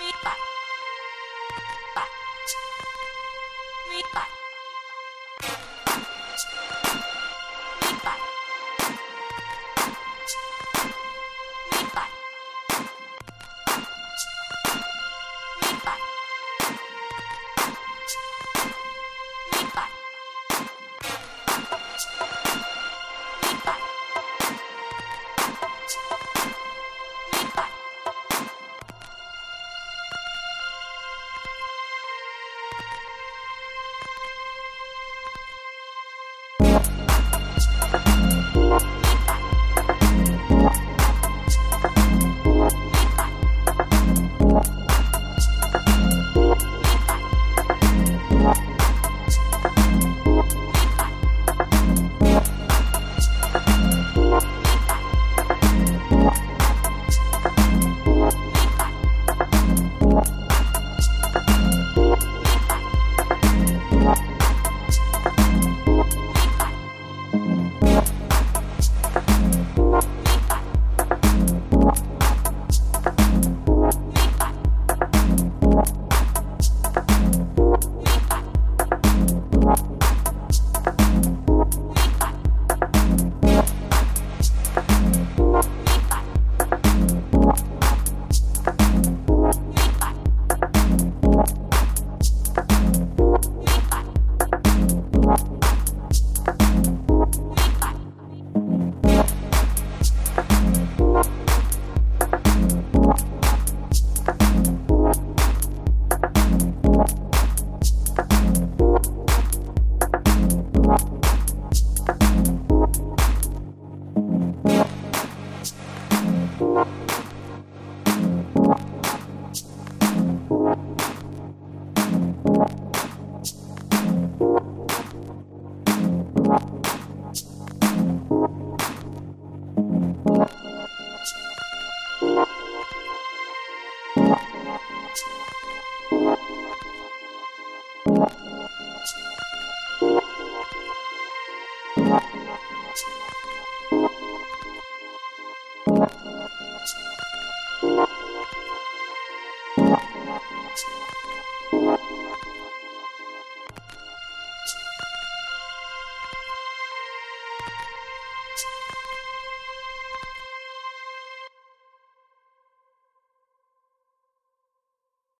みたみたみた you